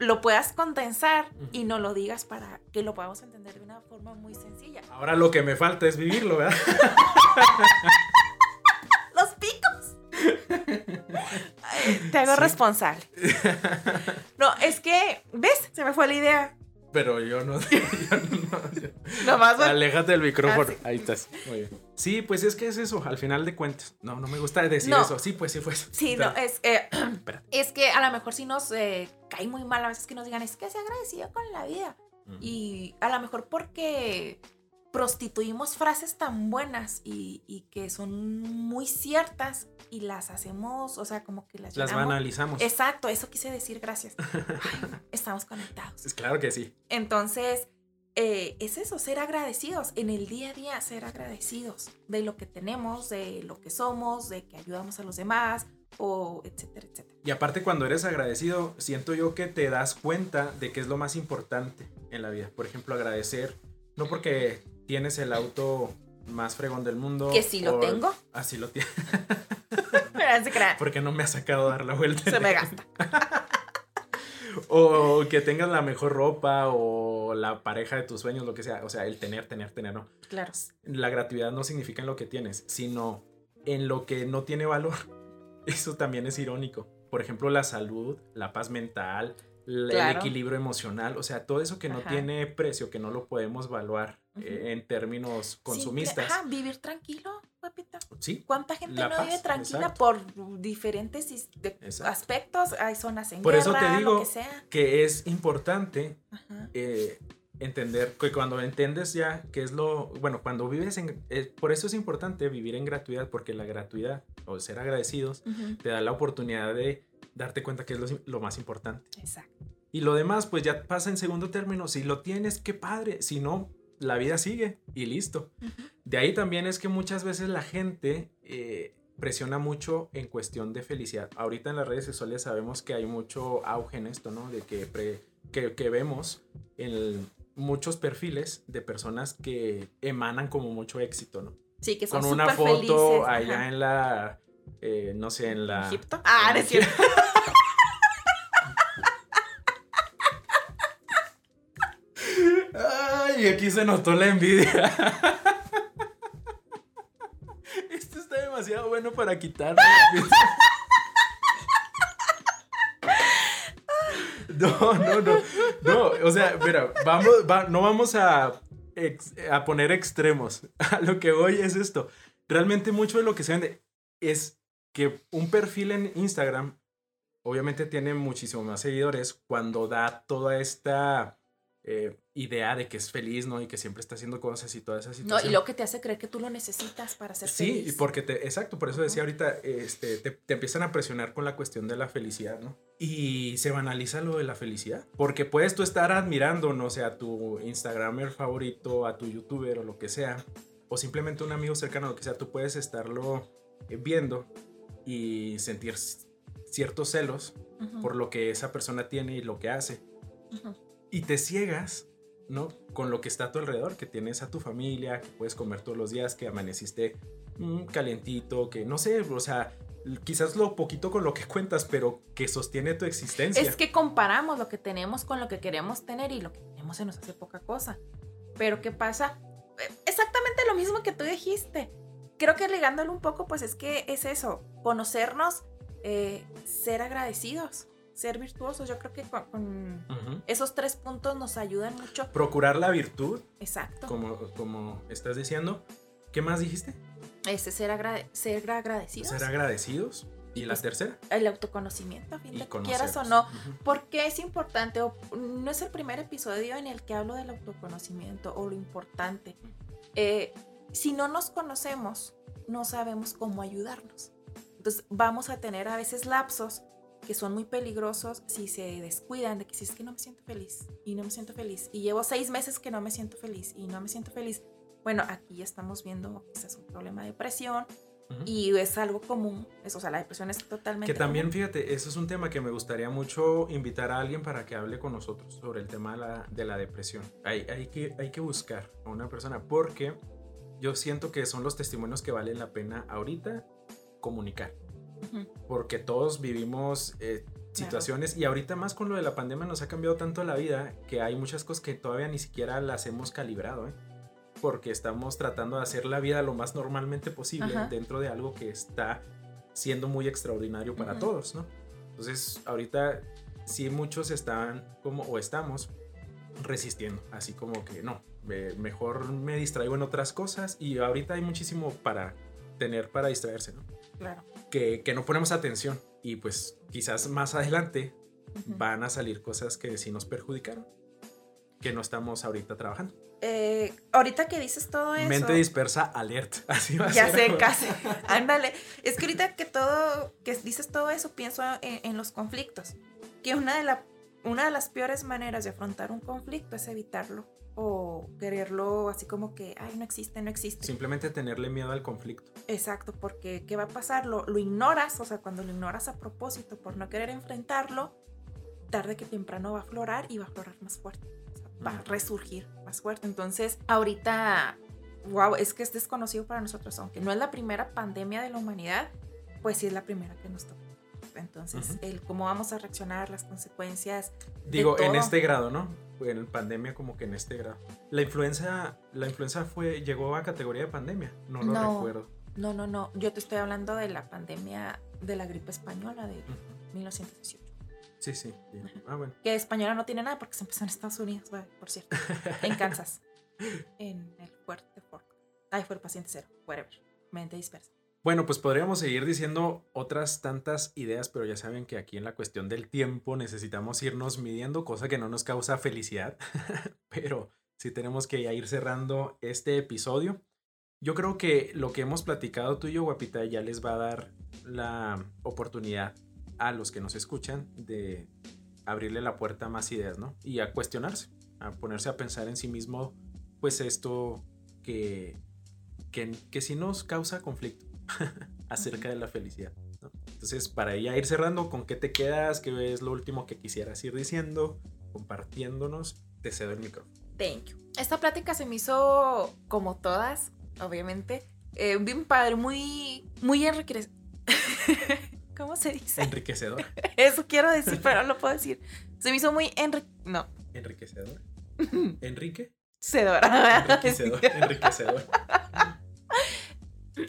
lo puedas condensar y no lo digas para que lo podamos entender de una forma muy sencilla. Ahora lo que me falta es vivirlo, ¿verdad? Los picos. Te hago responsable. No, es que, ¿ves? Se me fue la idea. Pero yo no. Yo no, Aléjate del micrófono. Ah, Ahí estás. Muy bien. Sí, pues es que es eso, al final de cuentas. No, no me gusta decir eso. Sí, pues sí fue eso. Sí, no, es, eh, es que a lo mejor sí nos eh, cae muy mal a veces que nos digan, es que se agradecido con la vida. Y a lo mejor porque prostituimos frases tan buenas y, y, que son muy ciertas y las hacemos, o sea, como que las... Las banalizamos. Exacto, eso quise decir, gracias. estamos conectados. Es claro que sí. Entonces, eh, es eso, ser agradecidos, en el día a día ser agradecidos de lo que tenemos, de lo que somos, de que ayudamos a los demás, o etcétera, etcétera. Y aparte cuando eres agradecido, siento yo que te das cuenta de que es lo más importante en la vida. Por ejemplo, agradecer, no porque tienes el auto más fregón del mundo. Que sí lo tengo. Así lo tienes. Porque no me ha sacado a dar la vuelta. Se me gasta. o que tengas la mejor ropa o la pareja de tus sueños, lo que sea. O sea, el tener, tener, tener, no. Claro. La gratuidad no significa en lo que tienes, sino en lo que no tiene valor. Eso también es irónico. Por ejemplo, la salud, la paz mental, el equilibrio emocional, o sea, todo eso que no tiene precio, que no lo podemos evaluar eh, en términos consumistas. ajá, vivir tranquilo, papita. Sí. ¿Cuánta gente no vive tranquila por diferentes aspectos? Hay zonas en por eso te digo que, es importante eh, entender que cuando entiendes ya que es lo, bueno, cuando vives en, eh, por eso es importante vivir en gratuidad, porque la gratuidad o ser agradecidos te da la oportunidad de darte cuenta que es lo, más importante. Exacto. Y lo demás, pues ya pasa en segundo término. Si lo tienes, qué padre. Si no, la vida sigue y listo. De ahí también es que muchas veces la gente eh, presiona mucho en cuestión de felicidad. Ahorita en las redes sociales sabemos que hay mucho auge en esto, ¿no? De que, que, que, vemos en muchos perfiles de personas que emanan como mucho éxito, ¿no? Sí, que son Con una foto allá en la, eh, no sé, en la... ¿Egipto? Ah, es cierto. Ay, aquí se notó la envidia. Esto está demasiado bueno para quitarlo. No, no, no. No, o sea, mira, vamos, no vamos a, a poner extremos. A lo que voy es esto. Realmente mucho de lo que se vende es que un perfil en Instagram obviamente tiene muchísimo más seguidores cuando da toda esta eh, idea de que es feliz, ¿no? Y que siempre está haciendo cosas y toda esa situación. No, y lo que te hace creer que tú lo necesitas para ser feliz. Sí, porque te, exacto, por eso decía ahorita, este, te, te, empiezan a presionar con la cuestión de la felicidad, ¿no? Y se banaliza lo de la felicidad, porque puedes tú estar admirando, no sé, a tu Instagramer favorito, a tu youtuber o lo que sea, o simplemente un amigo cercano, lo que sea, tú puedes estarlo eh, viendo y sentir ciertos celos por lo que esa persona tiene y lo que hace. Y te ciegas, ¿no? Con lo que está a tu alrededor, que tienes a tu familia, que puedes comer todos los días, que amaneciste mm, calientito, que no sé, o sea, quizás lo poquito con lo que cuentas, pero que sostiene tu existencia. Es que comparamos lo que tenemos con lo que queremos tener y lo que tenemos se nos hace poca cosa. Pero ¿qué pasa? Eh, exactamente lo mismo que tú dijiste. Creo que ligándolo un poco, pues es que es eso, conocernos, eh, ser agradecidos ser virtuosos. Yo creo que con, esos tres puntos nos ayudan mucho. Procurar la virtud. Exacto. Como, como estás diciendo. ¿Qué más dijiste? Ese ser, ser agradecidos. Ser agradecidos. ¿Y la tercera? El autoconocimiento, a fin de quieras o no. Porque es importante, no es el primer episodio en el que hablo del autoconocimiento o lo importante. Eh, si no nos conocemos, no sabemos cómo ayudarnos. Entonces vamos a tener a veces lapsos que son muy peligrosos si se descuidan de que si es que no me siento feliz y no me siento feliz y llevo seis meses que no me siento feliz y no me siento feliz. Bueno, aquí ya estamos viendo que es un problema de depresión y es algo común. Eso, o sea, la depresión es totalmente. Que también, fíjate, eso es un tema que me gustaría mucho invitar a alguien para que hable con nosotros sobre el tema de la, de la depresión. Hay, hay, que, hay que buscar a una persona porque yo siento que son los testimonios que valen la pena ahorita comunicar. Porque todos vivimos eh, situaciones y ahorita más con lo de la pandemia nos ha cambiado tanto la vida que hay muchas cosas que todavía ni siquiera las hemos calibrado, ¿eh? porque estamos tratando de hacer la vida lo más normalmente posible dentro de algo que está siendo muy extraordinario para todos, ¿no? Entonces, ahorita sí muchos están como o estamos resistiendo, así como que no, mejor me distraigo en otras cosas y ahorita hay muchísimo para tener para distraerse, ¿no? Claro que, no ponemos atención y pues quizás más adelante van a salir cosas que sí nos perjudicaron, que no estamos ahorita trabajando. eh, ahorita que dices todo eso. Mente dispersa, alert. Así va a Ya ser sé, casi. Ándale. Es que ahorita que todo, que dices todo eso, pienso en, en los conflictos. Que una de, la, una de las peores maneras de afrontar un conflicto es evitarlo. O quererlo así como que, ay, no existe, no existe. Simplemente tenerle miedo al conflicto. Exacto, porque ¿qué va a pasar? Lo, lo ignoras, o sea, cuando lo ignoras a propósito por no querer enfrentarlo, tarde que temprano va a aflorar y va a aflorar más fuerte. o sea, va a resurgir más fuerte. Entonces, ahorita, wow, es que es desconocido para nosotros, aunque no es la primera pandemia de la humanidad, pues sí es la primera que nos toca. Entonces, el cómo vamos a reaccionar, las consecuencias. de Digo, en este grado, ¿no? En pandemia como que en este grado. La influenza, la influenza fue, llegó a categoría de pandemia. No lo No. recuerdo. No, no, no, yo te estoy hablando de la pandemia de la gripe española de Ujú. 1918. Sí, sí. Ah, bueno. Que española no tiene nada porque se empezó en Estados Unidos, por cierto. En Kansas. en el fuerte Fork. Ay, fue el paciente cero. Whatever. Mente dispersa. Bueno, pues podríamos seguir diciendo otras tantas ideas, pero ya saben que aquí en la cuestión del tiempo necesitamos irnos midiendo, cosa que no nos causa felicidad, pero sí tenemos que ya ir cerrando este episodio. Yo creo que lo que hemos platicado tú y yo, guapita, ya les va a dar la oportunidad a los que nos escuchan de abrirle la puerta a más ideas, ¿no? Y a cuestionarse, a ponerse a pensar en sí mismo, pues esto que, que, que nos causa conflicto acerca de la felicidad. ¿no? Entonces, para ya ir cerrando, ¿con qué te quedas? ¿Qué es lo último que quisieras ir diciendo? Compartiéndonos, te cedo el micrófono. Thank you. Esta plática se me hizo, como todas, obviamente, eh, bien padre, muy, muy enriquecedora. ¿Cómo se dice? Enriquecedor. Eso quiero decir, pero no lo puedo decir. Se me hizo muy enri... No. Enriquecedor. Enrique. Enriquecedor. Enriquecedor.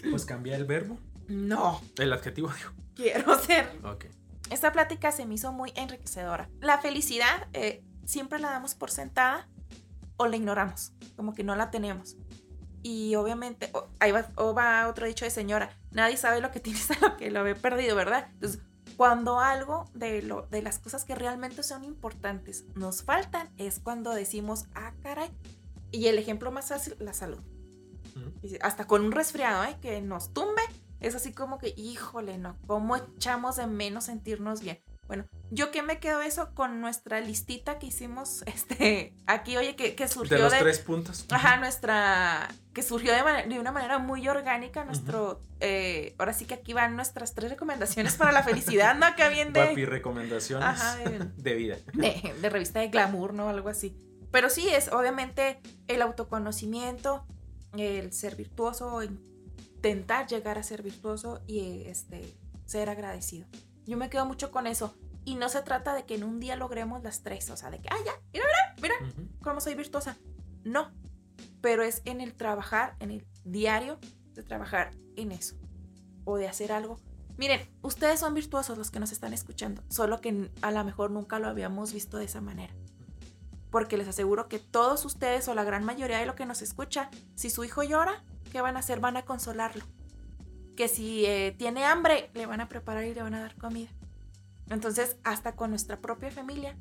Pues cambia el verbo. No. El adjetivo, digo. Quiero ser Ok. Esta plática se me hizo muy enriquecedora. La felicidad eh, siempre la damos por sentada o la ignoramos, como que no la tenemos. Y obviamente, o- ahí va otro dicho de señora, nadie sabe lo que tienes a lo que lo ve perdido, ¿verdad? Entonces, cuando algo de, lo, de las cosas que realmente son importantes nos faltan, es cuando decimos, ah, caray. Y el ejemplo más fácil, la salud. Y Hasta con un resfriado, ¿eh? Que nos tumbe, es así como que, híjole, no, ¿cómo echamos de menos sentirnos bien? Bueno, yo que me quedo eso con nuestra listita que hicimos, este, aquí, oye, que, que surgió De de... los tres puntos. Ajá, nuestra, que surgió de, de una manera muy orgánica, nuestro, eh, ahora sí que aquí van nuestras tres recomendaciones para la felicidad, ¿no? Acá bien de... Guapi, recomendaciones Ajá, de- de vida. de, de revista de glamour, ¿no? Algo así. Pero sí, es obviamente el autoconocimiento, el ser virtuoso, intentar llegar a ser virtuoso y este, ser agradecido. Yo me quedo mucho con eso. Y no se trata de que en un día logremos las tres, o sea, de que, ah, ya, mira, mira, mira, Ujú. cómo soy virtuosa. No, pero es en el trabajar, en el diario, de trabajar en eso. O de hacer algo. Miren, ustedes son virtuosos los que nos están escuchando, solo que a lo mejor nunca lo habíamos visto de esa manera. Porque les aseguro que todos ustedes o la gran mayoría de lo que nos escucha, si su hijo llora, ¿qué van a hacer? Van a consolarlo. Que si eh, tiene hambre, le van a preparar y le van a dar comida. Entonces, hasta con nuestra propia familia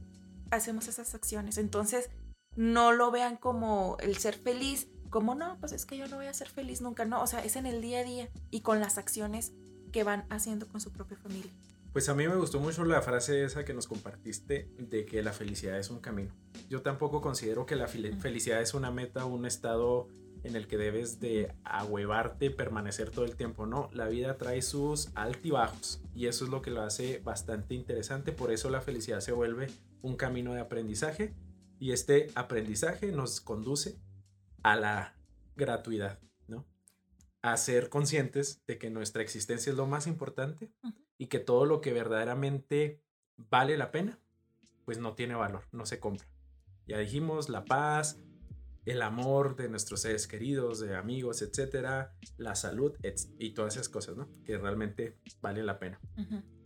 hacemos esas acciones. Entonces, no lo vean como el ser feliz, como no, pues es que yo no voy a ser feliz nunca, no, o sea, es en el día a día y con las acciones que van haciendo con su propia familia. Pues a mí me gustó mucho la frase esa que nos compartiste de que la felicidad es un camino. Yo tampoco considero que la felicidad es una meta, un estado en el que debes de ahuevarte, permanecer todo el tiempo. No, la vida trae sus altibajos y eso es lo que lo hace bastante interesante. Por eso la felicidad se vuelve un camino de aprendizaje y este aprendizaje nos conduce a la gratuidad, ¿no? A ser conscientes de que nuestra existencia es lo más importante. Y que todo lo que verdaderamente vale la pena, pues no tiene valor, no se compra. Ya dijimos, la paz, el amor de nuestros seres queridos, de amigos, etcétera, la salud y todas esas cosas, ¿no? Que realmente valen la pena.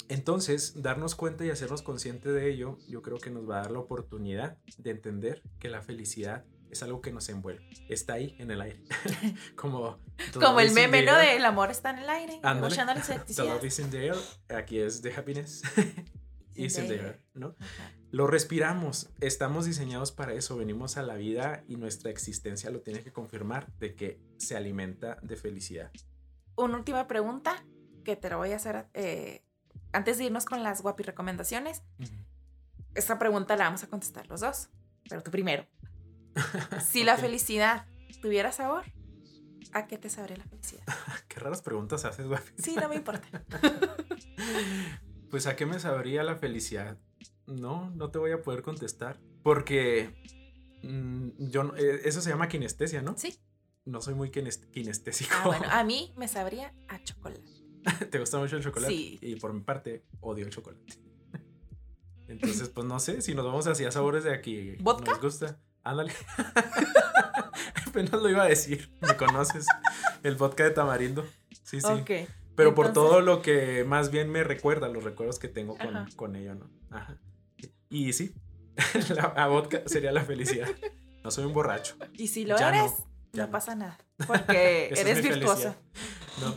Entonces, darnos cuenta y hacernos conscientes de ello, yo creo que nos va a dar la oportunidad de entender que la felicidad es algo que nos envuelve. Está ahí en el aire. Como, Como el meme, the ¿no? air. del amor está en el aire. Escuchando la The love is in the air. Aquí es de happiness. is in there. there, ¿no? Ajá. Lo respiramos, estamos diseñados para eso, venimos a la vida y nuestra existencia lo tiene que confirmar de que se alimenta de felicidad. Una última pregunta que te la voy a hacer eh, antes de irnos con las guapi recomendaciones. Esta pregunta la vamos a contestar los dos, pero tú primero. Si la felicidad tuviera sabor, ¿a qué te sabría la felicidad? Qué raras preguntas haces, guapi. Sí, no me importa. Pues a qué me sabría la felicidad. No, no te voy a poder contestar. Porque mm, yo eh, eso se llama kinestesia, ¿no? Sí. No soy muy kines- kinestésico. Ah, bueno, a mí me sabría a chocolate. ¿Te gusta mucho el chocolate? Sí. Y por mi parte, odio el chocolate. Entonces, pues no sé, si nos vamos hacia sabores de aquí. ¿Vodka? Nos gusta. Ándale. Apenas lo iba a decir. Me conoces. El vodka de tamarindo. Sí, sí. Ok. Pero por todo lo que más bien me recuerda, los recuerdos que tengo con, con ello, ¿no? Ajá. Y sí, la, la vodka sería la felicidad. No soy un borracho. Y si lo Ya no, eres, ya no, pasa nada. Porque eres virtuoso. No.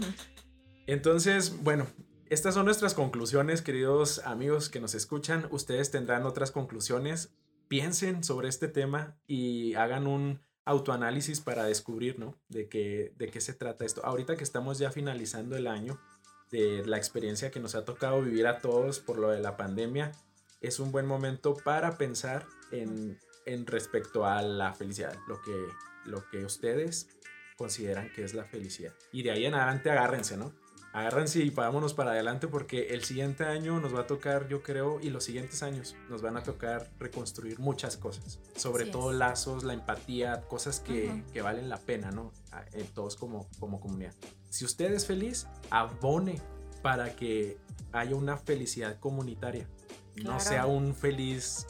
Entonces, bueno, estas son nuestras conclusiones, queridos amigos que nos escuchan. Ustedes tendrán otras conclusiones. Piensen sobre este tema y hagan un autoanálisis para descubrir, ¿no? De qué, de qué se trata esto. Ahorita que estamos ya finalizando el año de la experiencia que nos ha tocado vivir a todos por lo de la pandemia, es un buen momento para pensar en, respecto a la felicidad, lo que, lo que ustedes consideran que es la felicidad. Y de ahí en adelante agárrense, ¿no? Agárrense y vámonos para adelante porque el siguiente año nos va a tocar, yo creo, y los siguientes años nos van a tocar reconstruir muchas cosas. Sobre Así todo es. lazos, la empatía, cosas que, Ujú. que valen la pena, ¿no? A- En todos como, como comunidad. Si usted es feliz, abone para que haya una felicidad comunitaria. No Claro. sea un feliz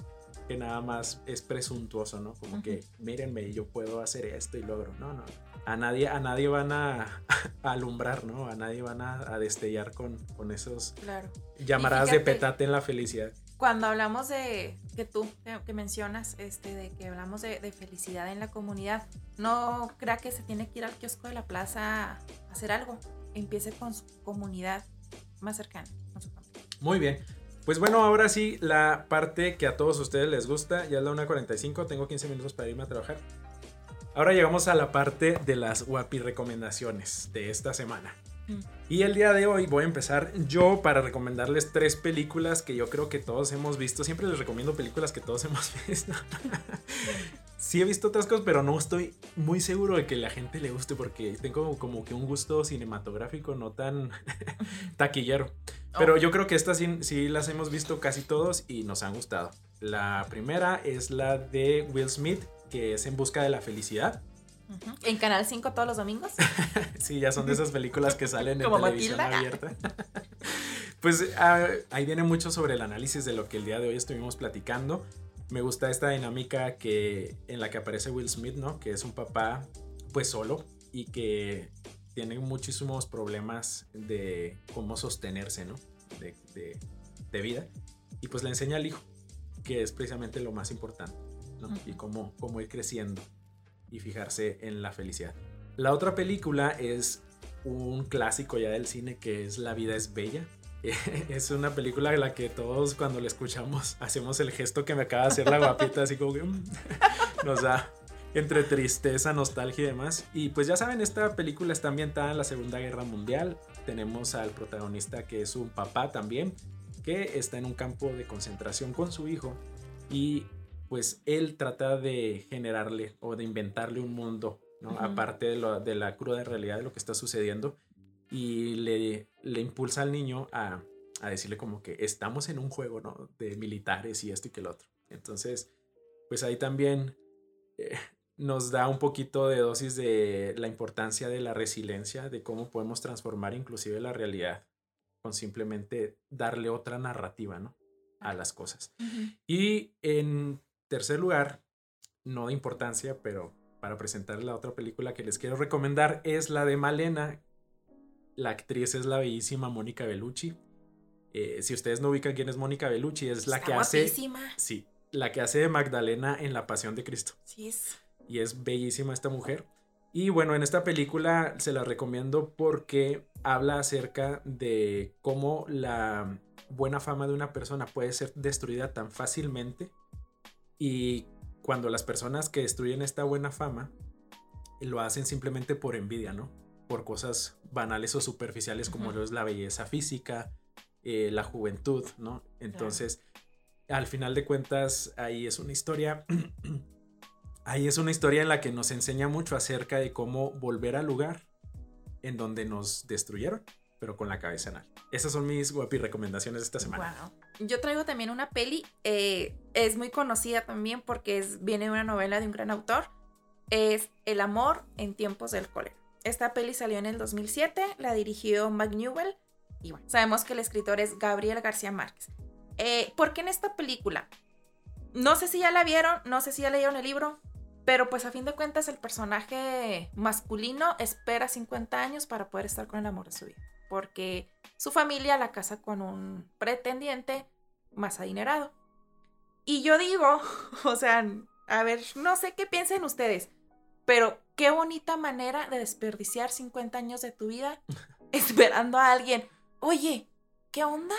que nada más es presuntuoso, ¿no? Como Ujú. que mírenme, yo puedo hacer esto y logro. No, no. A nadie, a nadie van a, a alumbrar, ¿no? A nadie van a, a destellar con, con esos Claro. llamaradas de petate en la felicidad. Cuando hablamos de que tú que, mencionas, este, de que hablamos de, de felicidad en la comunidad, no crea que se tiene que ir al kiosco de la plaza a hacer algo. Empiece con su comunidad más cercana. Muy bien. Pues bueno, ahora sí, la parte que a todos ustedes les gusta, ya es la 1.45, tengo 15 minutos para irme a trabajar. Ahora llegamos a la parte de las guapi recomendaciones de esta semana. Mm. Y el día de hoy voy a empezar yo para recomendarles tres películas que yo creo que todos hemos visto. Siempre les recomiendo películas que todos hemos visto. sí he visto otras cosas, pero no estoy muy seguro de que la gente le guste porque tengo como que un gusto cinematográfico no tan taquillero. Pero yo creo que estas sí, sí las hemos visto casi todos y nos han gustado. La primera es la de Will Smith, que es En Busca de la Felicidad. En Canal 5 todos los domingos. Sí, ya son de esas películas que salen en televisión Matilda. abierta. Pues ah, ahí viene mucho sobre el análisis de lo que el día de hoy estuvimos platicando. Me gusta esta dinámica que, en la que aparece Will Smith, ¿no? Que es un papá pues solo y que tiene muchísimos problemas de cómo sostenerse, ¿no? De, de- de vida. Y pues le enseña al hijo, que es precisamente lo más importante, ¿no? Y cómo, cómo ir creciendo y fijarse en la felicidad. La otra película es un clásico ya del cine que es La vida es bella. Es una película en la que todos cuando la escuchamos hacemos el gesto que me acaba de hacer la guapita, así como que mm, nos da entre tristeza, nostalgia y demás. Y pues ya saben, esta película está ambientada en la Segunda Guerra Mundial. Tenemos al protagonista que es un papá también, que está en un campo de concentración con su hijo y pues él trata de generarle o de inventarle un mundo, ¿no? Aparte de, lo- de la cruda realidad de lo que está sucediendo y le, le impulsa al niño a, a decirle como que estamos en un juego, ¿no? De militares y esto y que el otro. Entonces, pues ahí también eh, nos da un poquito de dosis de la importancia de la resiliencia, de cómo podemos transformar inclusive la realidad con simplemente darle otra narrativa, ¿no? A las cosas. Y en tercer lugar, no de importancia, pero para presentar la otra película que les quiero recomendar es la de Malena. La actriz es la bellísima Mónica Bellucci. Eh, si ustedes no ubican quién es Mónica Bellucci, es la Está que hace... Sí, la que hace de Magdalena en La Pasión de Cristo. Sí, es. Y es bellísima esta mujer. Y bueno, en esta película se la recomiendo porque habla acerca de cómo la buena fama de una persona puede ser destruida tan fácilmente y cuando las personas que destruyen esta buena fama lo hacen simplemente por envidia, ¿no? Por cosas banales o superficiales como lo es la belleza física, eh, la juventud, ¿no? Entonces, al final de cuentas, ahí es una historia, ahí es una historia en la que nos enseña mucho acerca de cómo volver al lugar en donde nos destruyeron, pero con la cabeza en alto. Esas son mis guapi recomendaciones de esta semana. Yo traigo también una peli, eh, es muy conocida también porque es, viene de una novela de un gran autor, es El amor en tiempos del cólera. Esta peli salió en el 2007, la dirigió Newell y bueno, sabemos que el escritor es Gabriel García Márquez. Eh, ¿Por qué en esta película? No sé si ya la vieron, no sé si ya leyeron el libro, pero pues a fin de cuentas el personaje masculino espera 50 años para poder estar con el amor de su vida, porque su familia la casa con un pretendiente más adinerado. Y yo digo, o sea, a ver, no sé qué piensen ustedes, pero qué bonita manera de desperdiciar 50 años de tu vida esperando a alguien. Oye, ¿qué onda?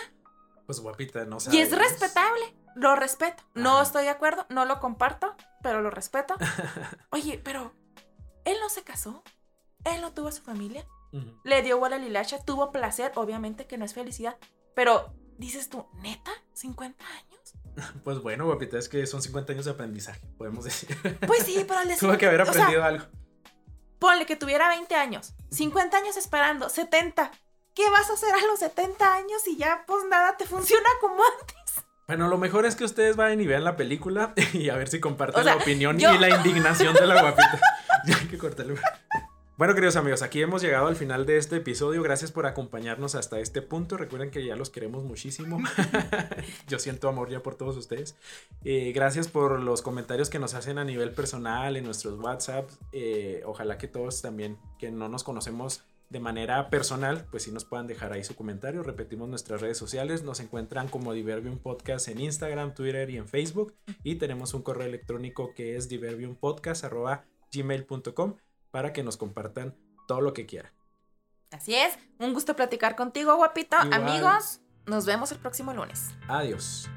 Pues guapita, no sé. Y es respetable, lo respeto. No estoy de acuerdo, no lo comparto, pero lo respeto. Oye, pero él no se casó, él no tuvo a su familia, le dio bola a Lilacha, tuvo placer, obviamente que no es felicidad, pero dices tú, neta, 50 años. Pues bueno, guapita, es que son 50 años de aprendizaje, podemos decir. Pues sí, pero al Tuvo que haber aprendido algo. Ponle que tuviera 20 años, 50 años esperando, 70. ¿Qué vas a hacer a los 70 años y ya pues nada te funciona como antes? Bueno, lo mejor es que ustedes vayan y vean la película y a ver si comparten la opinión y la indignación de la guapita. ya hay que cortarlo. Bueno, queridos amigos, aquí hemos llegado al final de este episodio. Gracias por acompañarnos hasta este punto. Recuerden que ya los queremos muchísimo. Yo siento amor ya por todos ustedes. Eh, gracias por los comentarios que nos hacen a nivel personal en nuestros WhatsApp. Eh, ojalá que todos también que no nos conocemos de manera personal, pues sí nos puedan dejar ahí su comentario. Repetimos nuestras redes sociales. Nos encuentran como Diverbium Podcast en Instagram, Twitter y en Facebook. Y tenemos un correo electrónico que es diverbiumpodcast.gmail.com para que nos compartan todo lo que quieran. Así es, un gusto platicar contigo, guapito. Amigos, nos vemos el próximo lunes. Adiós.